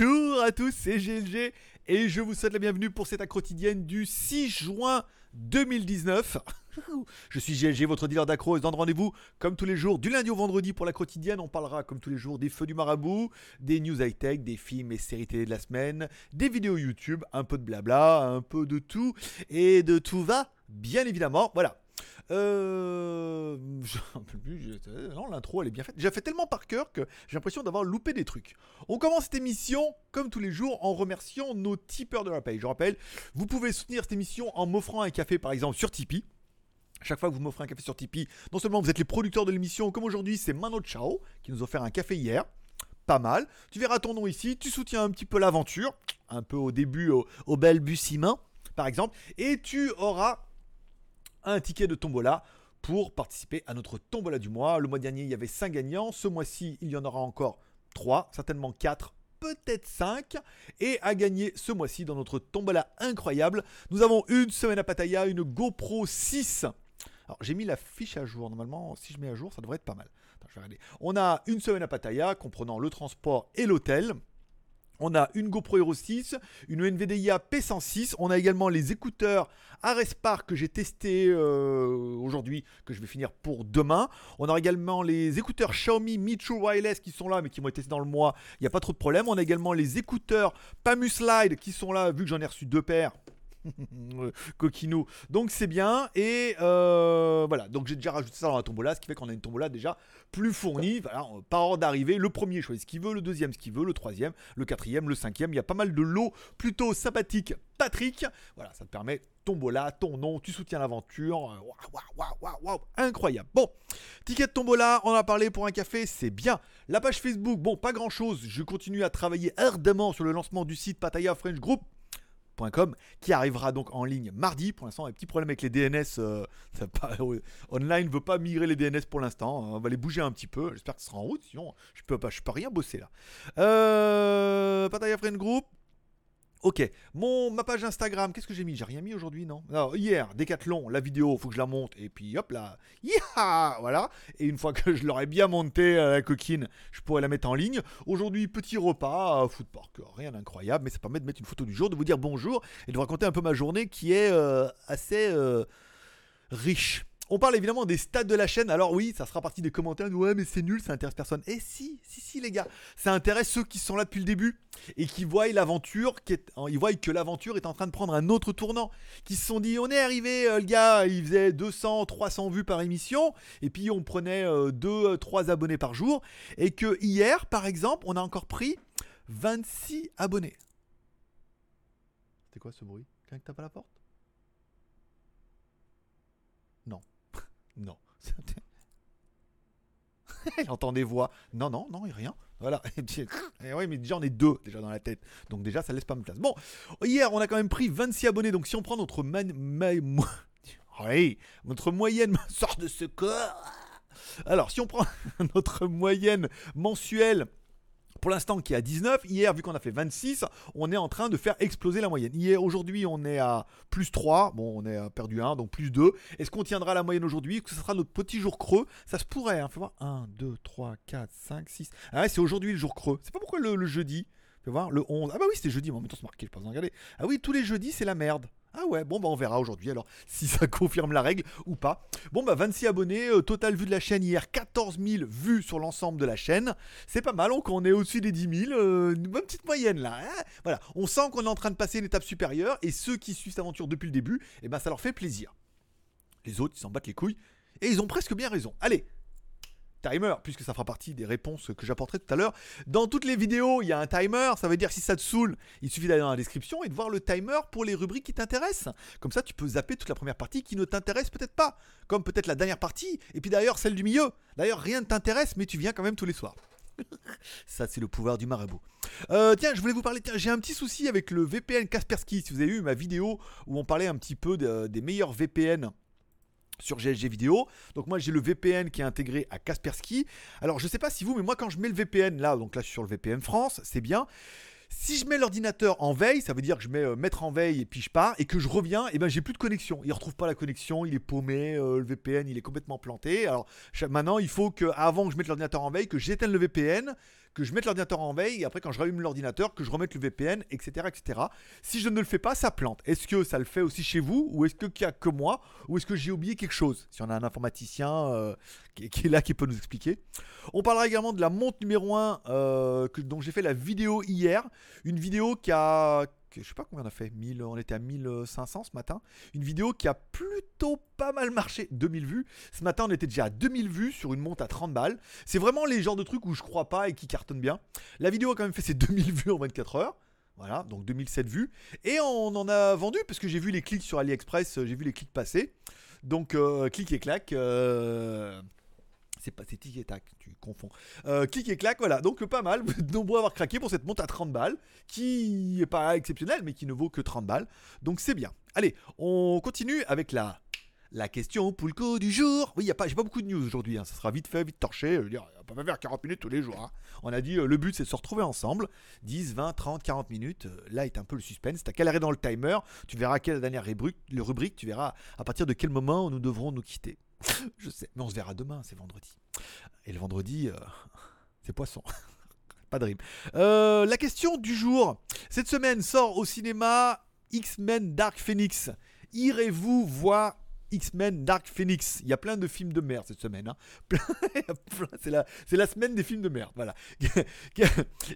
Bonjour à tous, c'est GLG et je vous souhaite la bienvenue pour cette quotidienne du 6 juin 2019. Je suis GLG, votre dealer d'accro et je donne rendez-vous comme tous les jours du lundi au vendredi pour la quotidienne. On parlera comme tous les jours des feux du marabout, des news high-tech, des films et séries télé de la semaine, des vidéos YouTube, un peu de blabla, un peu de tout et de tout va, bien évidemment. Voilà. Euh. Plus. Non, l'intro elle est bien faite. J'ai fait tellement par cœur que j'ai l'impression d'avoir loupé des trucs. On commence cette émission, comme tous les jours, en remerciant nos tipeurs de la paye. Je rappelle, vous pouvez soutenir cette émission en m'offrant un café par exemple sur Tipeee. Chaque fois que vous m'offrez un café sur Tipeee, non seulement vous êtes les producteurs de l'émission, comme aujourd'hui c'est Mano Chao qui nous a offert un café hier. Pas mal. Tu verras ton nom ici, tu soutiens un petit peu l'aventure, un peu au début, au, au balbutiement, par exemple, et tu auras un ticket de tombola pour participer à notre tombola du mois. Le mois dernier, il y avait 5 gagnants. Ce mois-ci, il y en aura encore 3, certainement 4, peut-être 5. Et à gagner ce mois-ci dans notre tombola incroyable, nous avons une semaine à Pattaya, une GoPro 6. Alors j'ai mis la fiche à jour. Normalement, si je mets à jour, ça devrait être pas mal. On a une semaine à Pattaya, comprenant le transport et l'hôtel. On a une GoPro Hero 6, une NVIDIA P106. On a également les écouteurs Arespar que j'ai testé euh, aujourd'hui, que je vais finir pour demain. On a également les écouteurs Xiaomi Mi True Wireless qui sont là, mais qui vont être testés dans le mois. Il n'y a pas trop de problème. On a également les écouteurs Pamuslide qui sont là, vu que j'en ai reçu deux paires. Coquino. Donc c'est bien. Et euh, voilà. Donc j'ai déjà rajouté ça dans la tombola, ce qui fait qu'on a une tombola déjà plus fournie. Voilà, par ordre d'arrivée. Le premier choisit ce qu'il veut, le deuxième ce qu'il veut, le troisième, le quatrième, le cinquième. Il y a pas mal de lots plutôt sympathiques. Patrick. Voilà, ça te permet tombola, ton nom, tu soutiens l'aventure. Waouh, waouh, waouh, waouh, incroyable. Bon, ticket de tombola, on en a parlé pour un café, c'est bien. La page Facebook, bon, pas grand chose. Je continue à travailler ardemment sur le lancement du site Pataya French Group qui arrivera donc en ligne mardi. Pour l'instant, un petit problème avec les DNS. Euh, pas, online veut pas migrer les DNS pour l'instant. On va les bouger un petit peu. J'espère que ce sera en route. Sinon, je peux pas, je peux rien bosser là. Euh, Pataya Friend Group. Ok, mon, ma page Instagram, qu'est-ce que j'ai mis? J'ai rien mis aujourd'hui, non? Hier, Décathlon, la vidéo, faut que je la monte, et puis hop là, yeah Voilà, et une fois que je l'aurai bien montée, à la coquine, je pourrai la mettre en ligne. Aujourd'hui, petit repas, food park, rien d'incroyable, mais ça permet de mettre une photo du jour, de vous dire bonjour, et de vous raconter un peu ma journée qui est euh, assez euh, riche. On parle évidemment des stats de la chaîne. Alors oui, ça sera partie des commentaires. Ouais, mais c'est nul, ça intéresse personne. Et eh si, si, si, les gars, ça intéresse ceux qui sont là depuis le début et qui voient l'aventure, ils voient que l'aventure est en train de prendre un autre tournant. Qui se sont dit, on est arrivé, euh, le gars, il faisait 200, 300 vues par émission, et puis on prenait 2, 3 euh, abonnés par jour, et que hier, par exemple, on a encore pris 26 abonnés. C'était quoi ce bruit? Quelqu'un qui tape à la porte? Non. Il entend des voix. Non, non, non, rien. Voilà. Et oui, mais déjà, on est deux déjà dans la tête. Donc, déjà, ça laisse pas de place. Bon, hier, on a quand même pris 26 abonnés. Donc, si on prend notre, oui, notre moyenne sort de ce corps. Alors, si on prend notre moyenne mensuelle pour l'instant qui est à 19. Hier, vu qu'on a fait 26, on est en train de faire exploser la moyenne. Hier, aujourd'hui, on est à plus 3. Bon, on est perdu 1, donc plus 2. Est-ce qu'on tiendra la moyenne aujourd'hui que ce sera notre petit jour creux? Ça se pourrait, hein. Fais voir. 1, 2, 3, 4, 5, 6. Ah ouais, c'est aujourd'hui le jour creux. C'est pas pourquoi le, jeudi? Fais voir, le 11. Ah bah oui, c'était jeudi, mais en c'est marqué, je pense regarder. Ah oui, tous les jeudis, c'est la merde. Ah ouais, bon bah on verra aujourd'hui alors si ça confirme la règle ou pas. Bon bah 26 abonnés, euh, total vue de la chaîne hier, 14 000 vues sur l'ensemble de la chaîne. C'est pas mal, on est au-dessus des 10 000, euh, une bonne petite moyenne là. Hein. voilà, on sent qu'on est en train de passer une étape supérieure et ceux qui suivent cette aventure depuis le début, eh ben ça leur fait plaisir. Les autres, ils s'en battent les couilles et ils ont presque bien raison. Allez, timer, puisque ça fera partie des réponses que j'apporterai tout à l'heure. Dans toutes les vidéos, il y a un timer, ça veut dire si ça te saoule, il suffit d'aller dans la description et de voir le timer pour les rubriques qui t'intéressent. Comme ça, tu peux zapper toute la première partie qui ne t'intéresse peut-être pas, comme peut-être la dernière partie, et puis d'ailleurs celle du milieu. D'ailleurs, rien ne t'intéresse, mais tu viens quand même tous les soirs. Ça, c'est le pouvoir du marabout. Euh, tiens, je voulais vous parler. Tiens, j'ai un petit souci avec le VPN Kaspersky. Si vous avez eu ma vidéo où on parlait un petit peu des meilleurs VPN sur GLG vidéo. Donc moi j'ai le VPN qui est intégré à Kaspersky. Alors je sais pas si vous, mais moi quand je mets le VPN là, donc là je suis sur le VPN France, c'est bien. Si je mets l'ordinateur en veille, ça veut dire que je mets euh, mettre en veille et puis je pars et que je reviens, et ben j'ai plus de connexion. Il retrouve pas la connexion, il est paumé, euh, le VPN il est complètement planté. Alors maintenant il faut que avant que je mette l'ordinateur en veille, que j'éteigne le VPN, que je mette l'ordinateur en veille et après quand je rallume l'ordinateur, que je remette le VPN, etc., etc. Si je ne le fais pas, ça plante. Est-ce que ça le fait aussi chez vous ou est-ce qu'il n'y a que moi ou est-ce que j'ai oublié quelque chose? Si on a un informaticien euh, qui, est là qui peut nous expliquer. On parlera également de la montre numéro 1 euh, dont j'ai fait la vidéo hier. Une vidéo qui a, je sais pas combien on a fait, 1000, on était à 1500 ce matin. Une vidéo qui a plutôt pas mal marché, 2000 vues. Ce matin, on était déjà à 2000 vues sur une montre à 30 balles. C'est vraiment les genres de trucs où je crois pas et qui cartonnent bien. La vidéo a quand même fait ses 2000 vues en 24 heures. Voilà, donc 2007 vues. Et on en a vendu parce que j'ai vu les clics sur AliExpress, j'ai vu les clics passer. Donc euh, clic et clac. Euh, c'est pas c'est tic et tac, tu confonds. Euh, et clac, voilà. Donc pas mal, nombreux à avoir craqué pour cette montre à 30 balles, qui est pas exceptionnelle, mais qui ne vaut que 30 balles. Donc c'est bien. Allez, on continue avec la la question Poulco du jour. Oui, y a pas, j'ai pas beaucoup de news aujourd'hui. Hein. Ça sera vite fait, vite torché. Je veux dire, on peut pas faire 40 minutes tous les jours. Hein. On a dit, euh, le but c'est de se retrouver ensemble. 10, 20, 30, 40 minutes. Euh, là est un peu le suspense. T'as qu'à arrêt dans le timer. Tu verras quelle dernière rubrique. Tu verras à partir de quel moment nous devrons nous quitter. Je sais, mais on se verra demain, c'est vendredi. Et le vendredi, euh, c'est poisson. Pas de rime. Euh, la question du jour. Cette semaine sort au cinéma X-Men Dark Phoenix. Irez-vous voir X-Men Dark Phoenix? Il y a plein de films de merde cette semaine. Hein. c'est, la, la, semaine des films de merde. Voilà.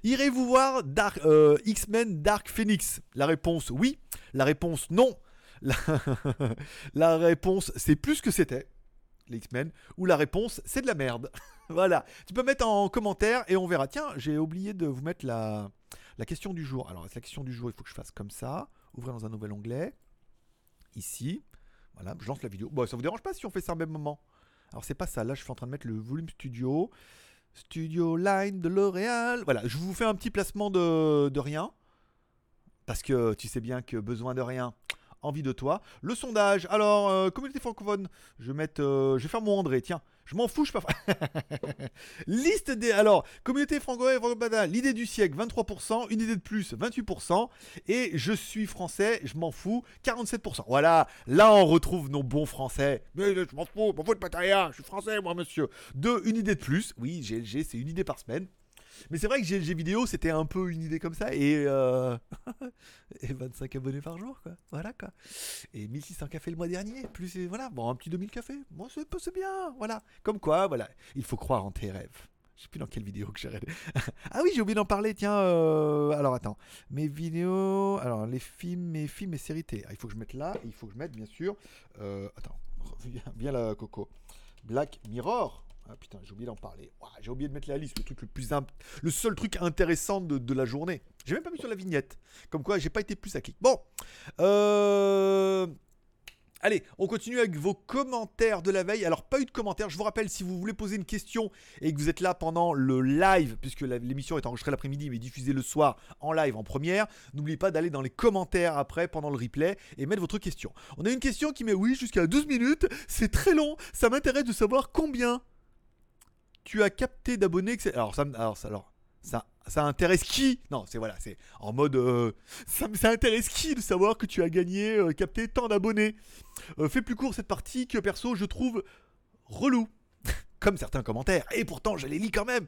Irez-vous voir euh, X-Men Dark Phoenix? La réponse oui. La réponse non. la réponse c'est plus que c'était les X-Men, ou la réponse c'est de la merde. voilà. Tu peux mettre en commentaire et on verra. Tiens, j'ai oublié de vous mettre la, la question du jour. Alors, la question du jour, il faut que je fasse comme ça. Ouvrir dans un nouvel onglet. Ici. Voilà, je lance la vidéo. Bon, ça vous dérange pas si on fait ça au même moment? Alors, c'est pas ça. Là, je suis en train de mettre le volume studio. Studio Line de L'Oréal. Voilà, je vous fais un petit placement de, de rien. Parce que tu sais bien que besoin de rien, envie de toi. Le sondage, alors, euh, communauté francophone, je vais, mettre, euh, je vais faire mon André, tiens. Je m'en fous, je pas. Liste des. Alors, communauté francophone, l'idée du siècle, 23%, une idée de plus, 28%, et je suis français, je m'en fous, 47%. Voilà, là on retrouve nos bons français. Mais je m'en fous, m'en fous de rien, je suis français, moi, monsieur. Deux, une idée de plus. Oui, GLG, c'est une idée par semaine. Mais c'est vrai que GLG vidéo, c'était un peu une idée comme ça. Et, euh, et 25 abonnés par jour, quoi. Voilà, quoi. Et 1600 cafés le mois dernier. Plus, voilà, bon, un petit 2000 cafés. Moi, c'est bien. Voilà. Comme quoi, voilà. Il faut croire en tes rêves. Je sais plus dans quelle vidéo que j'ai ah oui, j'ai oublié d'en parler, tiens. Euh, alors attends. Mes vidéos. Alors, les films, mes films et séries télé. Ah, il faut que je mette là. Il faut que je mette, bien sûr. Euh, attends. Viens, là, Coco. Black Mirror. Ah putain, j'ai oublié d'en parler. j'ai oublié de mettre la liste, le truc le plus le seul truc intéressant de, la journée. J'ai même pas mis sur la vignette. Comme quoi, j'ai pas été plus à clic. Bon, euh... Allez, on continue avec vos commentaires de la veille. Alors, pas eu de commentaires. Je vous rappelle, si vous voulez poser une question et que vous êtes là pendant le live, puisque l'émission est enregistrée l'après-midi mais diffusée le soir en live en première, n'oubliez pas d'aller dans les commentaires après, pendant le replay, et mettre votre question. On a une question qui met oui jusqu'à 12 minutes. C'est très long. Ça m'intéresse de savoir combien tu as capté d'abonnés. Alors, ça, alors, ça, alors ça, ça intéresse qui? Non, c'est voilà, c'est en mode. Euh, ça, ça, intéresse qui de savoir que tu as gagné, euh, capté tant d'abonnés? Euh, Fais plus court cette partie que perso, je trouve relou. Comme certains commentaires, et pourtant je les lis quand même.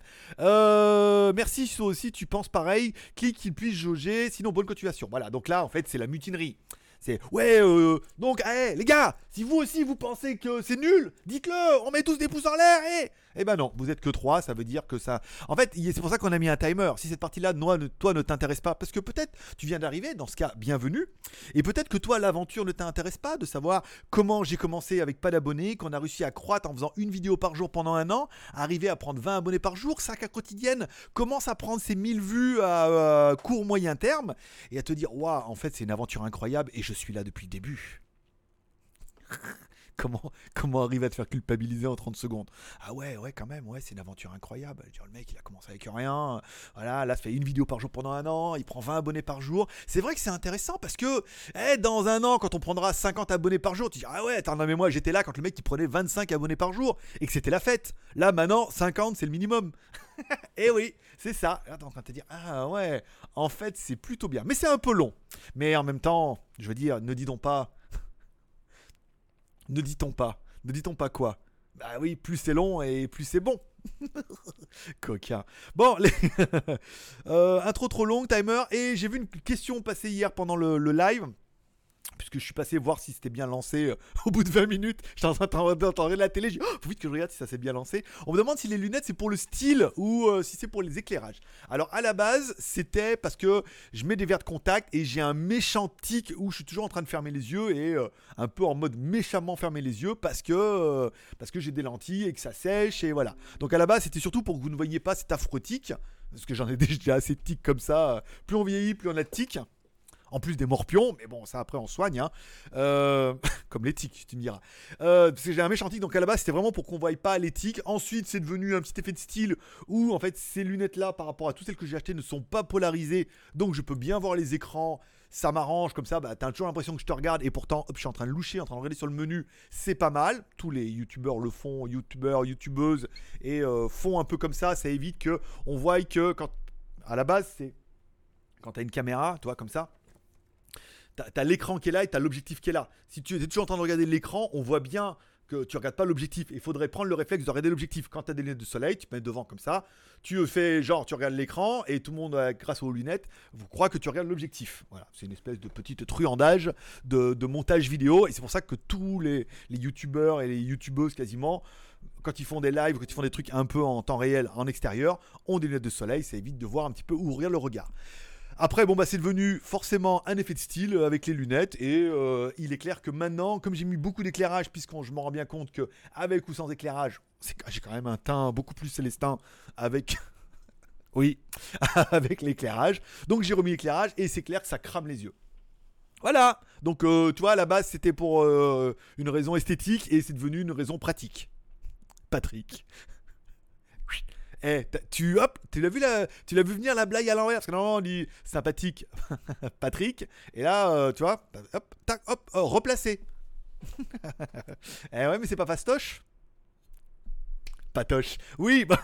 merci, si toi aussi tu penses pareil. Clique qu'il puisse jauger, sinon bonne continuation. Voilà, donc là en fait c'est la mutinerie. C'est ouais, euh, donc, hey, les gars, si vous aussi vous pensez que c'est nul, dites-le, on met tous des pouces en l'air, et. Eh ben non, vous êtes que 3, ça veut dire que ça. En fait, c'est pour ça qu'on a mis un timer. Si cette partie-là, toi, ne t'intéresse pas, parce que peut-être tu viens d'arriver, dans ce cas, bienvenue. Et peut-être que toi, l'aventure ne t'intéresse pas de savoir comment j'ai commencé avec pas d'abonnés, qu'on a réussi à croître en faisant une vidéo par jour pendant un an, arriver à prendre 20 abonnés par jour, ça qu'à quotidienne commence à prendre ses 1000 vues à court moyen terme, et à te dire, waouh, en fait, c'est une aventure incroyable et je suis là depuis le début. Comment, comment arriver à te faire culpabiliser en 30 secondes Ah ouais, ouais, quand même, ouais, c'est une aventure incroyable. le mec, il a commencé avec rien. Voilà, là, ça fait une vidéo par jour pendant un an. Il prend 20 abonnés par jour. C'est vrai que c'est intéressant parce que eh, dans un an, quand on prendra 50 abonnés par jour, tu dis Ah ouais, attends, mais moi, j'étais là quand le mec, il prenait 25 abonnés par jour et que c'était la fête. Là, maintenant, 50, c'est le minimum. et eh oui, c'est ça. Là, t'es en train de te dire Ah ouais, en fait, c'est plutôt bien. Mais c'est un peu long. Mais en même temps, je veux dire, ne dis donc pas ne dit-on pas Ne dit-on pas quoi? Bah oui, plus c'est long et plus c'est bon. Coquin. Bon, les euh, intro trop longue, timer. Et j'ai vu une question passer hier pendant le live puisque je suis passé voir si c'était bien lancé euh, au bout de 20 minutes. J'étais en train d'entendre la télé, dis, oh, faut vite que je regarde si ça s'est bien lancé. On me demande si les lunettes c'est pour le style ou euh, si c'est pour les éclairages. Alors à la base, c'était parce que je mets des verres de contact et j'ai un méchant tic où je suis toujours en train de fermer les yeux et euh, un peu en mode méchamment fermer les yeux parce que, que j'ai des lentilles et que ça sèche et voilà. Donc à la base, c'était surtout pour que vous ne voyiez pas cet affreux tic. Parce que j'en ai déjà assez de tic comme ça. Plus on vieillit, plus on a de tic en plus des morpions, mais bon, ça après on soigne, hein. euh, comme l'éthique, tu me diras. Euh, parce que j'ai un méchant tic, donc à la base c'était vraiment pour qu'on voie pas l'éthique. Ensuite, c'est devenu un petit effet de style où en fait ces lunettes-là, par rapport à toutes celles que j'ai achetées, ne sont pas polarisées, donc je peux bien voir les écrans. Ça m'arrange comme ça, bah, t'as toujours l'impression que je te regarde et pourtant hop, je suis en train de loucher, en train de regarder sur le menu, c'est pas mal. Tous les youtubeurs le font, youtubeurs, youtubeuses, et euh, font un peu comme ça, ça évite que on voie que quand à la base c'est quand t'as une caméra, toi comme ça, t'as l'écran qui est là et t'as l'objectif qui est là. Si tu es toujours en train de regarder l'écran, on voit bien que tu regardes pas l'objectif. Il faudrait prendre le réflexe de regarder l'objectif. Quand tu as des lunettes de soleil, tu te mets devant comme ça. Tu fais genre, tu regardes l'écran et tout le monde, euh, grâce aux lunettes, vous croit que tu regardes l'objectif. Voilà, c'est une espèce de petite truandage de, montage vidéo. Et c'est pour ça que tous les, les youtubeurs et les youtubeuses quasiment, quand ils font des lives, quand ils font des trucs un peu en temps réel, en extérieur, ont des lunettes de soleil. Ça évite de voir un petit peu ouvrir le regard. Après, bon, bah, c'est devenu forcément un effet de style euh, avec les lunettes. Et euh, il est clair que maintenant, comme j'ai mis beaucoup d'éclairage, puisque je m'en rends bien compte que avec ou sans éclairage, j'ai quand même un teint beaucoup plus célestin avec. oui, avec l'éclairage. Donc j'ai remis l'éclairage et c'est clair que ça crame les yeux. Voilà. Donc, euh, tu vois, à la base, c'était pour une raison esthétique et c'est devenu une raison pratique. Patrick. Eh, tu hop, tu l'as vu tu l'as vu venir la blague à l'envers parce que normalement on dit sympathique Patrick et là euh, tu vois, hop, tac, hop, oh, replacé. eh ouais, mais c'est pas fastoche. Patoche. Oui.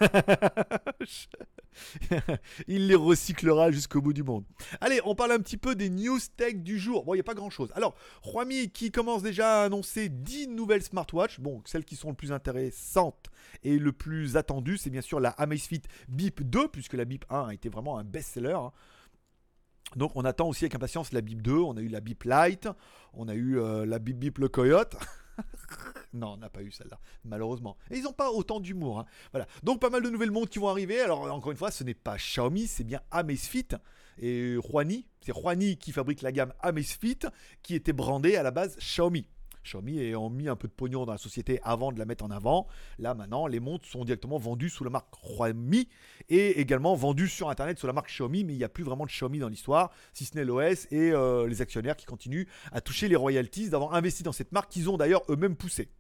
Il les recyclera jusqu'au bout du monde. Allez, on parle un petit peu des news tech du jour. Bon, il n'y a pas grand chose. Alors, Huami qui commence déjà à annoncer 10 nouvelles smartwatches. Bon, celles qui sont le plus intéressantes et le plus attendues, c'est bien sûr la Amazfit Beep 2, puisque la Beep 1 a été vraiment un best-seller. Hein. Donc on attend aussi avec impatience la Beep 2, on a eu la Beep Lite, on a eu euh, la Beep Beep le Coyote. non, on n'a pas eu celle-là, malheureusement. Et ils n'ont pas autant d'humour. Hein. Voilà. Donc pas mal de nouvelles montres qui vont arriver. Alors encore une fois, ce n'est pas Xiaomi, c'est bien Amazfit et Huani. C'est Huani qui fabrique la gamme Amazfit, qui était brandée à la base Xiaomi. Xiaomi ayant mis un peu de pognon dans la société avant de la mettre en avant. Là maintenant, les montres sont directement vendues sous la marque Huami et également vendues sur Internet sous la marque Xiaomi, mais il n'y a plus vraiment de Xiaomi dans l'histoire, si ce n'est l'OS et euh, les actionnaires qui continuent à toucher les royalties d'avoir investi dans cette marque qu'ils ont d'ailleurs eux-mêmes poussée.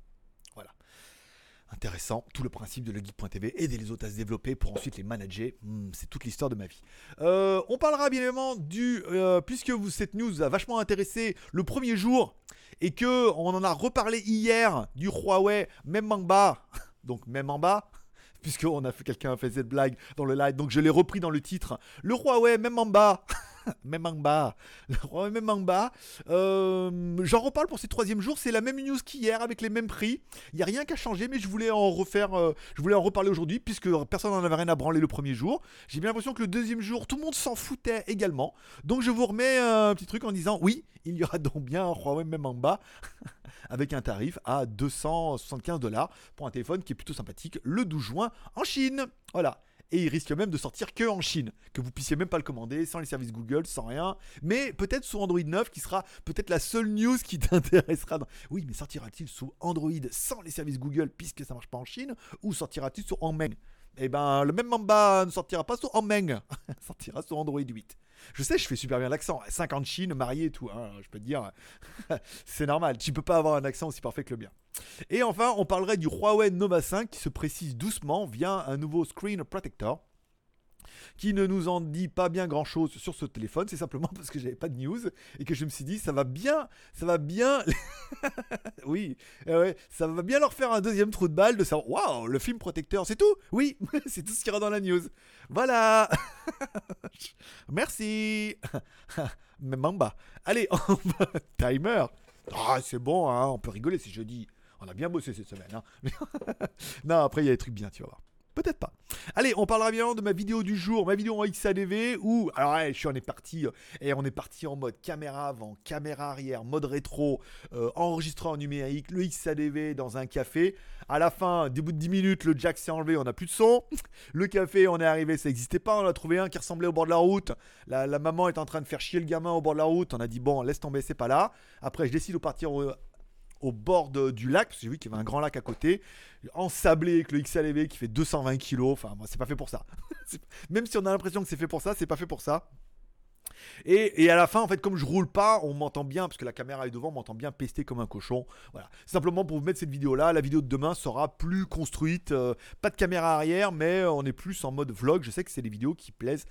Intéressant, tout le principe de le guide.tv, aider les autres à se développer pour ensuite les manager, hmm, c'est toute l'histoire de ma vie. Euh, on parlera bien évidemment du, euh, puisque vous, cette news a vachement intéressé, le premier jour, et que on en a reparlé hier du Huawei même en bas, donc même en bas, puisque on a fait quelqu'un a fait cette blague dans le live, donc je l'ai repris dans le titre. Le Huawei même en bas. même en bas. même en bas. Euh, j'en reparle pour ces troisième jours. C'est la même news qu'hier avec les mêmes prix. Il n'y a rien qu'à changer, mais je voulais en refaire. Euh, je voulais en reparler aujourd'hui puisque personne n'en avait rien à branler le premier jour. J'ai bien l'impression que le deuxième jour, tout le monde s'en foutait également. Donc je vous remets un petit truc en disant oui, il y aura donc bien un Huawei bas avec un tarif à 275 dollars pour un téléphone qui est plutôt sympathique le 12 juin en Chine. Voilà et il risque même de sortir que en Chine, que vous puissiez même pas le commander sans les services Google, sans rien, mais peut-être sous Android 9 qui sera peut-être la seule news qui t'intéressera. Oui, mais sortira-t-il sous Android sans les services Google puisque ça marche pas en Chine? Ou sortira-t-il sur Hongmeng et ben le même Mamba ne sortira pas sur Meng, sortira sur Android 8. Je sais, je fais super bien l'accent. 50 Chine, marié et tout. Hein, je peux te dire, c'est normal. Tu peux pas avoir un accent aussi parfait que le bien. Et enfin, on parlerait du Huawei Nova 5 qui se précise doucement via un nouveau screen protector qui ne nous en dit pas bien grand chose sur ce téléphone. C'est simplement parce que j'avais pas de news et que je me suis dit ça va bien, ça va bien. oui, eh ça va bien leur faire un deuxième trou de balle de savoir waouh, le film protecteur, c'est tout. Oui, c'est tout ce qu'il y aura dans la news. Voilà. Merci. Mamba. Allez, timer. Ah, c'est bon, hein, on peut rigoler, c'est jeudi. On a bien bossé cette semaine. Hein. non, après, il y a des trucs bien, tu vas voir. Peut-être pas. Allez, on parlera bien de ma vidéo du jour, ma vidéo en XADV où, alors je suis, on est parti, euh, on est parti en mode caméra avant, caméra arrière, mode rétro, euh, enregistreur numérique, le XADV dans un café. À la fin, début de 10 minutes, le jack s'est enlevé, on n'a plus de son. Le café, on est arrivé, ça n'existait pas, on a trouvé un qui ressemblait au bord de la route. La, maman est en train de faire chier le gamin au bord de la route. On a dit, bon, laisse tomber, c'est pas là. Après, je décide de partir au bord du lac, parce que j'ai vu qu'il y avait un grand lac à côté, ensablé avec le XLV qui fait 220 kg. Enfin, moi, c'est pas fait pour ça. Même si on a l'impression que c'est fait pour ça, c'est pas fait pour ça. Et, à la fin, en fait, comme je roule pas, on m'entend bien, parce que la caméra est devant, on m'entend bien pester comme un cochon. Voilà. Simplement pour vous mettre cette vidéo là, la vidéo de demain sera plus construite. Euh, pas de caméra arrière, mais on est plus en mode vlog. Je sais que c'est des vidéos qui plaisent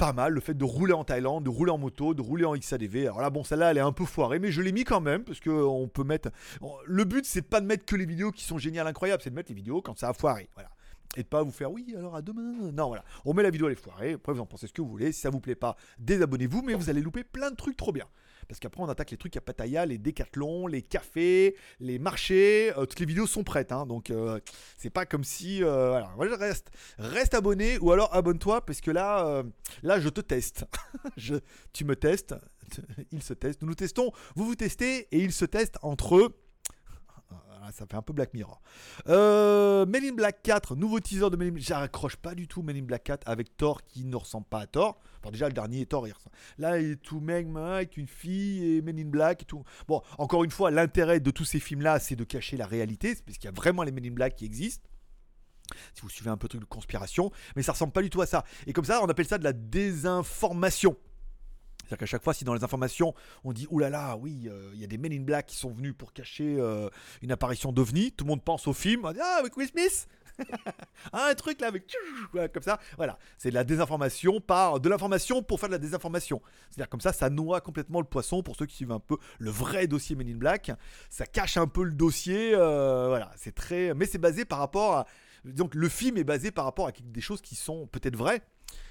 pas mal le fait de rouler en Thaïlande, de rouler en moto, de rouler en XADV. Alors là, bon, celle-là, elle est un peu foirée, mais je l'ai mis quand même parce que on peut mettre. Le but, c'est pas de mettre que les vidéos qui sont géniales, incroyables, c'est de mettre les vidéos quand ça a foiré. Voilà. Et de pas vous faire oui, alors à demain. Non, voilà. On met la vidéo, elle est foirée. Après, vous en pensez ce que vous voulez. Si ça vous plaît pas, désabonnez-vous, mais vous allez louper plein de trucs trop bien. Parce qu'après, on attaque les trucs à Pattaya, les décathlons, les cafés, les marchés. Euh, toutes les vidéos sont prêtes. Hein, donc, euh, c'est pas comme si. Euh, voilà, reste, reste abonné ou alors abonne-toi parce que là, là, je te teste. tu me testes, il se teste. Nous nous testons, vous vous testez et ils se testent entre eux ça fait un peu Black Mirror. Euh, Men in Black 4, nouveau teaser de Men in Black. J'accroche pas du tout Men in Black 4 avec Thor qui ne ressemble pas à Thor. Bon, déjà, le dernier Thor, il ressemble. Là, il est tout mec avec une fille et Men in Black et tout. Bon, encore une fois, l'intérêt de tous ces films-là, c'est de cacher la réalité, parce qu'il y a vraiment les Men in Black qui existent si vous suivez un peu le truc de conspiration, mais ça ressemble pas du tout à ça. Et comme ça, on appelle ça de la désinformation. C'est-à-dire qu'à chaque fois, si dans les informations, on dit oulala, là là, oui, euh, il y a des Men in Black qui sont venus pour cacher euh, une apparition d'OVNI, tout le monde pense au film, on dit, ah, avec Will Smith un truc là avec comme ça voilà. C'est de la désinformation par de l'information pour faire de la désinformation. C'est à dire comme ça ça noie complètement le poisson pour ceux qui suivent un peu le vrai dossier Men in Black. Ça cache un peu le dossier euh, voilà. C'est très mais c'est basé par rapport à donc le film est basé par rapport à des choses qui sont peut-être vraies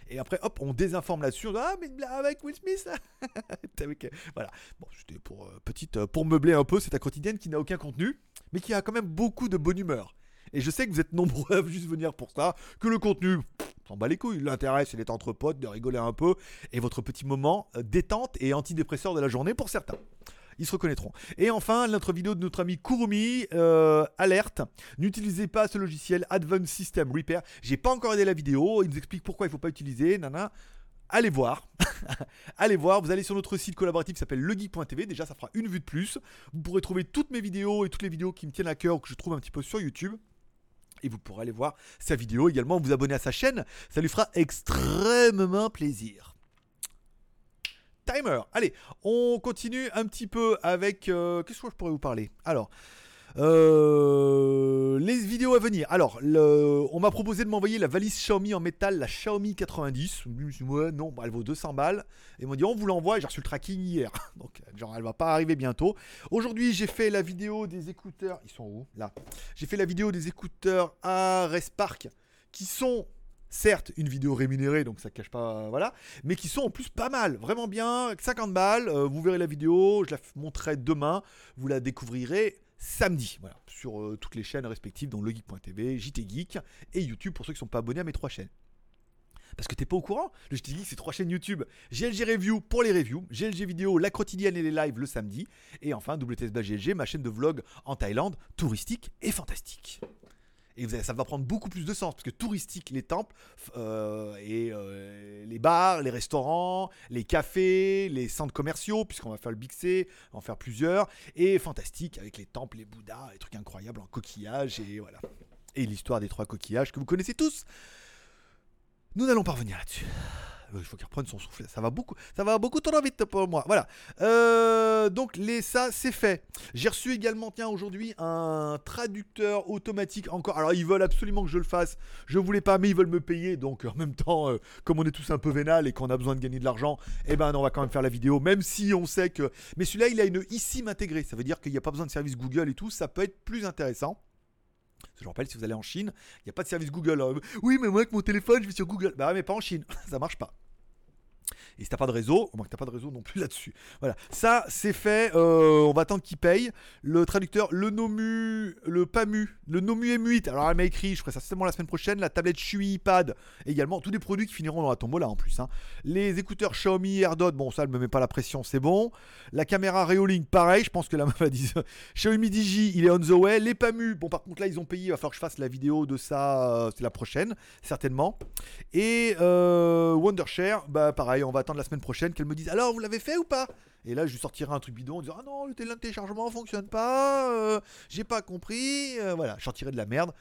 et après, hop, on désinforme là-dessus. Ah, mais avec Will Smith Voilà. Bon, c'était pour, euh, petite, euh, pour meubler un peu, c'est ta quotidienne qui n'a aucun contenu, mais qui a quand même beaucoup de bonne humeur. Et je sais que vous êtes nombreux à juste venir pour ça, que le contenu, s'en bat les couilles. L'intérêt, c'est d'être entre potes, de rigoler un peu, et votre petit moment euh, détente et antidépresseur de la journée pour certains ils se reconnaîtront. Et enfin, notre vidéo de notre ami Kurumi, euh, alerte, n'utilisez pas ce logiciel Advanced System Repair. J'ai pas encore aidé la vidéo, il nous explique pourquoi il faut pas utiliser, nana. Allez voir, allez voir, vous allez sur notre site collaboratif qui s'appelle legeek.tv, déjà ça fera une vue de plus. Vous pourrez trouver toutes mes vidéos et toutes les vidéos qui me tiennent à cœur ou que je trouve un petit peu sur YouTube. Et vous pourrez aller voir sa vidéo également, vous abonner à sa chaîne, ça lui fera extrêmement plaisir timer. Allez, on continue un petit peu avec. Euh, qu'est-ce que je pourrais vous parler? Alors. Euh, les vidéos à venir. Alors, on m'a proposé de m'envoyer la valise Xiaomi en métal, la Xiaomi 90. Je me suis dit, ouais, non, bah, elle vaut 200 balles. Et ils m'ont dit, on vous l'envoie. J'ai reçu le tracking hier. Donc, genre, elle va pas arriver bientôt. Aujourd'hui, j'ai fait la vidéo des écouteurs. Ils sont où? Là. J'ai fait la vidéo des écouteurs à Respark qui sont certes une vidéo rémunérée, donc ça cache pas, voilà, mais qui sont en plus pas mal, vraiment bien, 50 balles, euh, vous verrez la vidéo, je la montrerai demain, vous la découvrirez samedi, voilà, sur euh, toutes les chaînes respectives, dont legeek.tv, JT Geek et YouTube pour ceux qui ne sont pas abonnés à mes trois chaînes. Parce que t'es pas au courant, le JT Geek c'est trois chaînes YouTube, GLG Review pour les reviews, GLG Vidéo, la quotidienne et les lives le samedi, et enfin WTS GLG, ma chaîne de vlog en Thaïlande, touristique et fantastique. Et ça va prendre beaucoup plus de sens, parce que touristique, les temples, euh, et euh, les bars, les restaurants, les cafés, les centres commerciaux, puisqu'on va faire le Big C, on va en faire plusieurs, et fantastique, avec les temples, les Bouddhas, les trucs incroyables en coquillage, et voilà. et l'histoire des trois coquillages que vous connaissez tous. Nous n'allons pas revenir là-dessus. Il faut qu'il reprenne son souffle. Ça va beaucoup, ça va beaucoup trop vite pour moi. Voilà. Euh, donc les ça c'est fait. J'ai reçu également tiens aujourd'hui un traducteur automatique encore. Alors ils veulent absolument que je le fasse. Je voulais pas, mais ils veulent me payer. Donc en même temps, euh, comme on est tous un peu vénal et qu'on a besoin de gagner de l'argent, eh ben on va quand même faire la vidéo, même si on sait que. Mais celui-là il a une eSIM intégrée. Ça veut dire qu'il n'y a pas besoin de service Google et tout. Ça peut être plus intéressant. Je rappelle, si vous allez en Chine, il n'y a pas de service Google. Oui, mais moi avec mon téléphone, je vais sur Google. Bah mais pas en Chine, ça marche pas. Et si t'as pas de réseau, au moins que t'as pas de réseau non plus là-dessus. Voilà, ça c'est fait. Euh, on va attendre qu'il paye. Le traducteur, le Nomu, le PAMU, le Nomu M8. Alors elle m'a écrit, je ferai ça certainement la semaine prochaine. La tablette Shui iPad également. Tous des produits qui finiront dans la tombola en plus. Hein. Les écouteurs Xiaomi AirDot, bon ça elle me met pas la pression, c'est bon. La caméra Reolink, pareil. Je pense que la meuf a dit Xiaomi Digi, il est on the way. Les PAMU, bon par contre là ils ont payé. Il va falloir que je fasse la vidéo de ça. Euh, c'est la prochaine, certainement. Et euh, Wondershare, bah pareil, on va attendre la semaine prochaine qu'elle me dise alors vous l'avez fait ou pas? Et là je lui sortirai un truc bidon en disant ah non le téléchargement fonctionne pas, euh, j'ai pas compris, euh, voilà, je sortirai de la merde.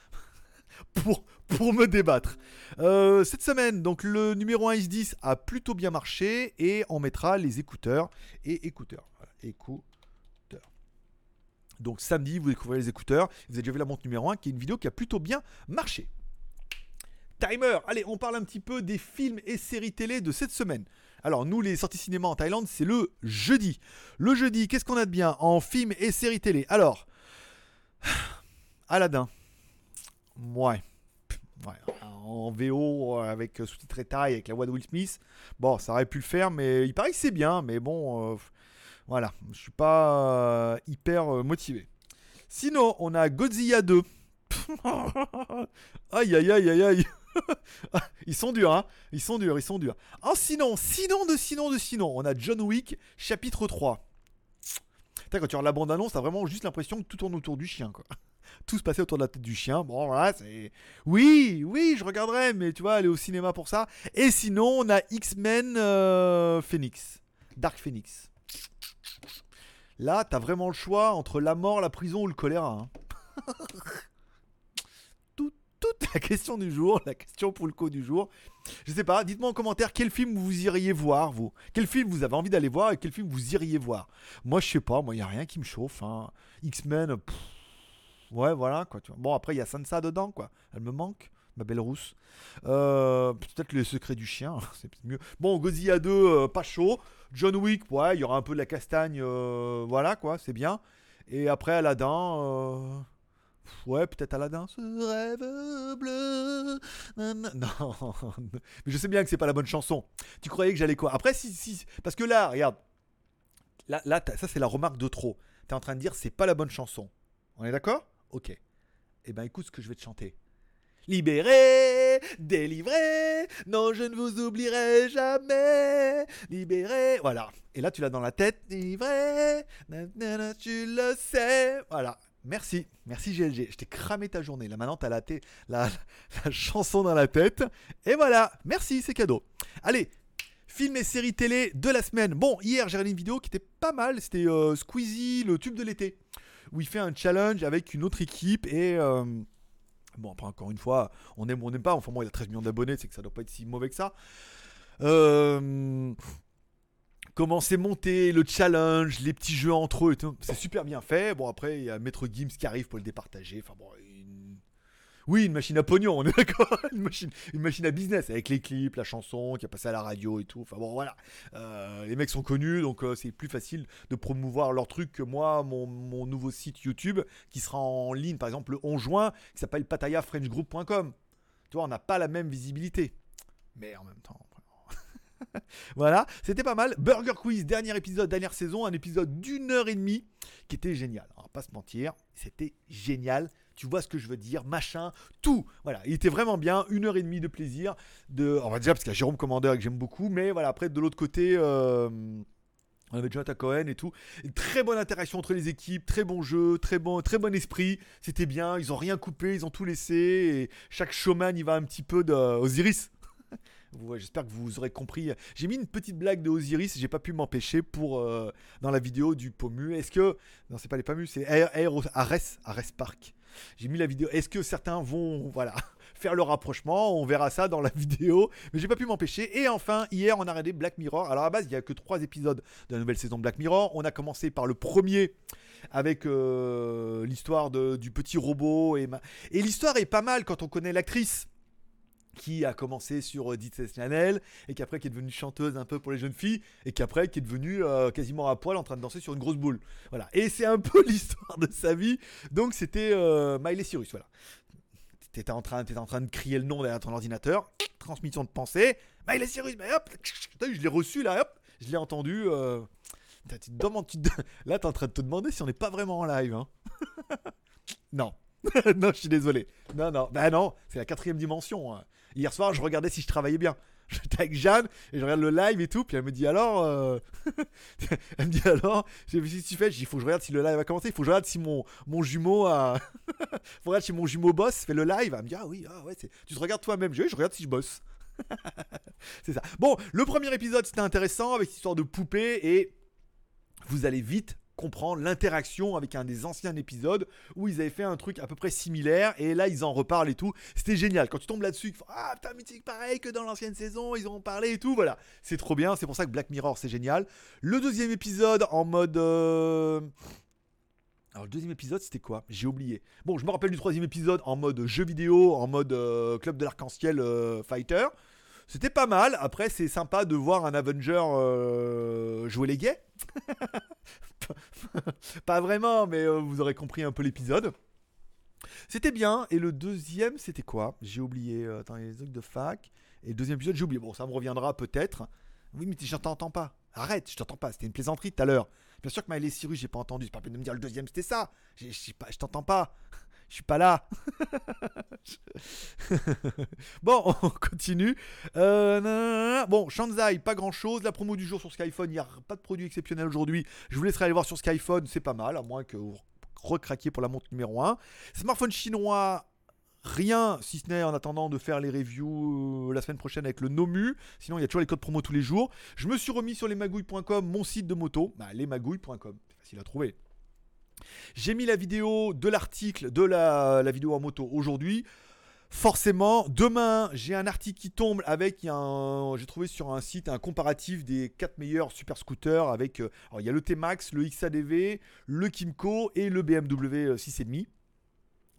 pour, pour me débattre. Euh, cette semaine, donc le numéro 1 is 10 a plutôt bien marché et on mettra les écouteurs et écouteurs. écouteurs. Donc samedi, vous découvrez les écouteurs. Vous avez déjà vu la montre numéro 1 qui est une vidéo qui a plutôt bien marché. Timer, allez, on parle un petit peu des films et séries télé de cette semaine. Alors nous, les sorties cinéma en Thaïlande, c'est le jeudi. Le jeudi, qu'est-ce qu'on a de bien en films et séries télé? Alors, Aladdin. Ouais. En VO avec sous-titré Thaï avec la voix de Will Smith. Bon, ça aurait pu le faire, mais il paraît que c'est bien. Mais bon, euh, voilà, je suis pas euh, hyper euh, motivé. Sinon, on a Godzilla 2. aïe aïe aïe aïe aïe. ils sont durs, hein Ils sont durs, ils sont durs. Oh, sinon, sinon de sinon de sinon, on a John Wick, chapitre 3. quand tu regardes la bande-annonce, t'as vraiment juste l'impression que tout tourne autour du chien, quoi. Tout se passait autour de la tête du chien. Bon, voilà, c'est. Oui, oui, je regarderai, mais tu vois, aller au cinéma pour ça. Et sinon, on a X-Men euh, Phoenix. Dark Phoenix. Là, t'as vraiment le choix entre la mort, la prison ou le choléra. Hein. toute la question du jour, la question pour le coup du jour. Je sais pas, dites-moi en commentaire quel film vous iriez voir, vous. Quel film vous avez envie d'aller voir et quel film vous iriez voir. Moi, je sais pas, moi, il n'y a rien qui me chauffe. Hein. X-Men, ouais, voilà, quoi. Bon, après, il y a Sansa dedans, quoi. Elle me manque, ma belle rousse. Euh, peut-être les secrets du chien, c'est mieux. Bon, Godzilla 2, euh, pas chaud. John Wick, ouais, il y aura un peu de la castagne, euh, voilà, quoi, c'est bien. Et après, Aladdin. Ouais, peut-être Aladdin. Ce rêve bleu. Non, mais je sais bien que c'est pas la bonne chanson. Tu croyais que j'allais quoi? Après, si, si. Parce que là, regarde. Là, là ça, c'est la remarque de trop. T'es en train de dire c'est pas la bonne chanson. On est d'accord? Ok. Eh ben, écoute ce que je vais te chanter. Libéré, délivré, non je ne vous oublierai jamais. Libéré, voilà. Et là tu l'as dans la tête. Livré, tu le sais. Voilà. Merci, merci GLG. Je t'ai cramé ta journée. Là maintenant, t'as la, la, chanson dans la tête. Et voilà, merci, c'est cadeau. Allez, film et série télé de la semaine. Bon, hier, j'ai regardé une vidéo qui était pas mal. C'était euh, Squeezie, le tube de l'été. Où il fait un challenge avec une autre équipe. Et. Euh, bon, après, encore une fois, on aime ou on n'aime pas. Enfin, moi, il a 13 millions d'abonnés, c'est que ça doit pas être si mauvais que ça. Euh comment c'est monté, le challenge, les petits jeux entre eux, c'est super bien fait. Bon, après, il y a Maître Gims qui arrive pour le départager. Enfin bon, oui, une machine à pognon, on est d'accord une, machine, une machine à business avec les clips, la chanson qui a passé à la radio et tout. Enfin bon, voilà. Euh, les mecs sont connus, donc euh, c'est plus facile de promouvoir leur truc que moi, mon, mon, nouveau site YouTube qui sera en ligne, par exemple, le 11 juin, qui s'appelle patayafrenchgroup.com. Tu vois, on n'a pas la même visibilité. Mais en même temps. voilà, c'était pas mal. Burger Quiz, dernier épisode, dernière saison, un épisode d'une heure et demie qui était génial. On va pas se mentir, c'était génial. Tu vois ce que je veux dire, machin, tout. Voilà, il était vraiment bien, une heure et demie de plaisir. De, on va dire parce qu'il y a Jérôme Commandeur que j'aime beaucoup, mais voilà, après de l'autre côté. Euh, on avait Jonathan Cohen et tout. Très bonne interaction entre les équipes, très bon jeu, très bon, très bon esprit. C'était bien. Ils ont rien coupé, ils ont tout laissé. Et chaque showman, il va un petit peu de Osiris. J'espère que vous aurez compris. J'ai mis une petite blague de Osiris, j'ai pas pu m'empêcher pour euh, dans la vidéo du Pomu. Est-ce que non, c'est pas les Pomu, c'est Ares, Ares Park. J'ai mis la vidéo. Est-ce que certains vont, voilà, faire le rapprochement? On verra ça dans la vidéo. Mais j'ai pas pu m'empêcher. Et enfin, hier, on a regardé Black Mirror. Alors à base, il y a que trois épisodes de la nouvelle saison de Black Mirror. On a commencé par le premier avec euh, l'histoire du petit robot et, et l'histoire est pas mal quand on connaît l'actrice qui a commencé sur euh, Disney Channel et qui après qui est devenue chanteuse un peu pour les jeunes filles et qui après qui est devenue euh, quasiment à poil en train de danser sur une grosse boule. Voilà. Et c'est un peu l'histoire de sa vie. Donc c'était euh, Miley Cyrus. Voilà. T'étais en étais en train de crier le nom derrière ton ordinateur. Transmission de pensée. Miley Cyrus. Mais hop, je l'ai reçu là. Hop, je l'ai entendu. Tu te Là, t'es en train de te demander si on n'est pas vraiment en live. Hein. non. non, je suis désolé. Non, non. Bah non, c'est la quatrième dimension. Hein. Hier soir, je regardais si je travaillais bien. J'étais avec Jeanne et je regarde le live et tout. Puis elle me dit alors. Euh, elle me dit alors. J'ai dit, tu fais? Il faut que je regarde si le live a commencé. Il faut que je regarde si mon, mon jumeau a. faut regarder si mon jumeau boss fait le live. Elle me dit Ah oui, ah ouais, tu te regardes toi-même. Je, je regarde si je bosse. c'est ça. Bon, le premier épisode c'était intéressant avec cette histoire de poupée et vous allez vite comprendre l'interaction avec un des anciens épisodes où ils avaient fait un truc à peu près similaire et là ils en reparlent et tout. C'était génial. Quand tu tombes là-dessus, ah putain, mythique pareil que dans l'ancienne saison, ils ont parlé et tout. Voilà, c'est trop bien. C'est pour ça que Black Mirror c'est génial. Le deuxième épisode en mode. Euh, alors le deuxième épisode c'était quoi? J'ai oublié. Bon, je me rappelle du troisième épisode en mode jeu vidéo, en mode euh, club de l'arc-en-ciel euh, fighter. C'était pas mal. Après, c'est sympa de voir un Avenger jouer les gays. pas vraiment, mais euh, vous aurez compris un peu l'épisode. C'était bien. Et le deuxième, c'était quoi? J'ai oublié. Euh, attends, les trucs de fac. Et le deuxième épisode, j'ai oublié. Bon, ça me reviendra peut-être. Oui, mais je t'entends pas. Arrête, je t'entends pas. C'était une plaisanterie tout à l'heure. Bien sûr que Miley Cyrus, j'ai pas entendu. C'est pas peine de me dire le deuxième, c'était ça. Je t'entends pas. Je suis pas là. bon, on continue. Euh, bon, Shanzai, pas grand chose. La promo du jour sur Skyphone, il n'y a pas de produit exceptionnel aujourd'hui. Je vous laisserai aller voir sur Skyphone, c'est pas mal, à moins que vous recraquiez pour la montre numéro 1. Smartphone chinois, Rien, si ce n'est en attendant de faire les reviews euh, la semaine prochaine avec le Nomu. Sinon, il y a toujours les codes promo tous les jours. Je me suis remis sur lesmagouilles.com, mon site de moto. Bah, lesmagouilles.com, c'est facile à trouver. J'ai mis la vidéo de l'article de la, vidéo en moto aujourd'hui. Forcément, demain, j'ai un article qui tombe avec j'ai trouvé sur un site un comparatif des 4 meilleurs super scooters avec euh, il y a le T-Max, le XADV, le Kimco et le BMW 6,5.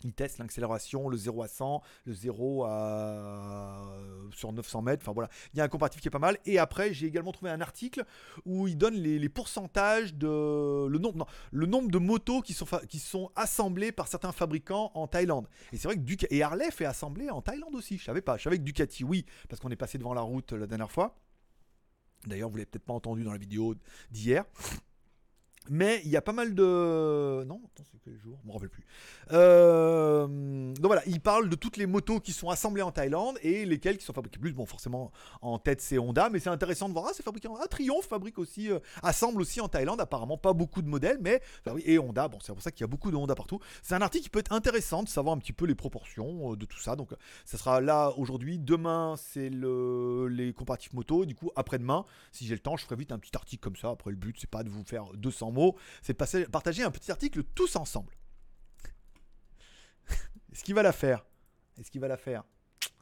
Il teste l'accélération, le 0 à 100, le 0 à... sur 900 mètres. Enfin voilà, il y a un comparatif qui est pas mal. Et après, j'ai également trouvé un article où il donne les, pourcentages de le nombre, le nombre de motos qui sont, assemblées par certains fabricants en Thaïlande. Et c'est vrai que Ducati et Harley fait assembler en Thaïlande aussi. Je savais pas. Je savais que Ducati, oui, parce qu'on est passé devant la route la dernière fois. D'ailleurs, vous l'avez peut-être pas entendu dans la vidéo d'hier. Mais il y a pas mal de. Non, attends, c'est quel jour? Je me rappelle plus. Euh, donc voilà, il parle de toutes les motos qui sont assemblées en Thaïlande et lesquelles qui sont fabriquées plus. Bon, forcément, en tête, c'est Honda, mais c'est intéressant de voir. Ah, c'est fabriqué en. Ah, Triomphe fabrique aussi, euh, assemble aussi en Thaïlande. Apparemment, pas beaucoup de modèles, mais. et Honda, bon, c'est pour ça qu'il y a beaucoup de Honda partout. C'est un article qui peut être intéressant de savoir un petit peu les proportions euh, de tout ça. Donc, ça sera là aujourd'hui. Demain, c'est le... les comparatifs motos. Du coup, après-demain, si j'ai le temps, je ferai vite un petit article comme ça. Après, le but, c'est pas de vous faire 200 mots, c'est partager un petit article tous ensemble. Est-ce qu'il va la faire? Est-ce qu'il va la faire?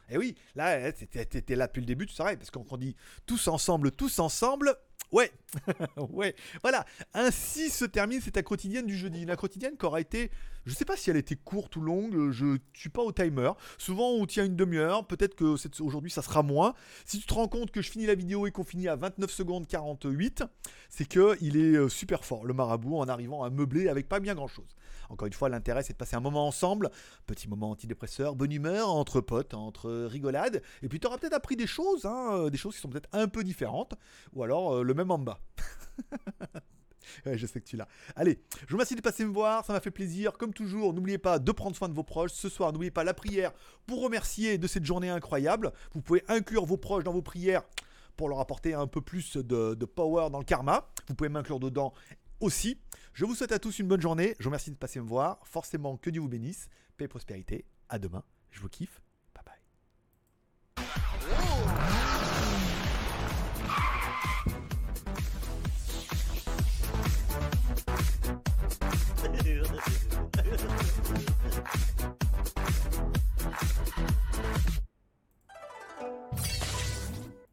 Eh oui, là, t'étais là depuis le début, tu saurais, parce qu'on dit tous ensemble, tous ensemble, Ouais, ouais, voilà. Ainsi se termine cette quotidienne du jeudi. La quotidienne qui aura été, je sais pas si elle était courte ou longue, je suis pas au timer. Souvent on tient une demi-heure, peut-être que aujourd'hui ça sera moins. Si tu te rends compte que je finis la vidéo et qu'on finit à 29 secondes 48, c'est que il est euh, super fort, le marabout, en arrivant à meubler avec pas bien grand-chose. Encore une fois, l'intérêt c'est de passer un moment ensemble, petit moment antidépresseur, bonne humeur, entre potes, entre rigolades, et puis tu auras peut-être appris des choses, hein, euh, des choses qui sont peut-être un peu différentes, ou alors euh, le même en bas. je sais que tu l'as. Allez, je vous remercie de passer me voir, ça m'a fait plaisir. Comme toujours, n'oubliez pas de prendre soin de vos proches. Ce soir, n'oubliez pas la prière pour remercier de cette journée incroyable. Vous pouvez inclure vos proches dans vos prières pour leur apporter un peu plus de, de power dans le karma. Vous pouvez m'inclure dedans aussi. Je vous souhaite à tous une bonne journée. Je vous remercie de passer me voir. Forcément, que Dieu vous bénisse. Paix et prospérité. À demain. Je vous kiffe.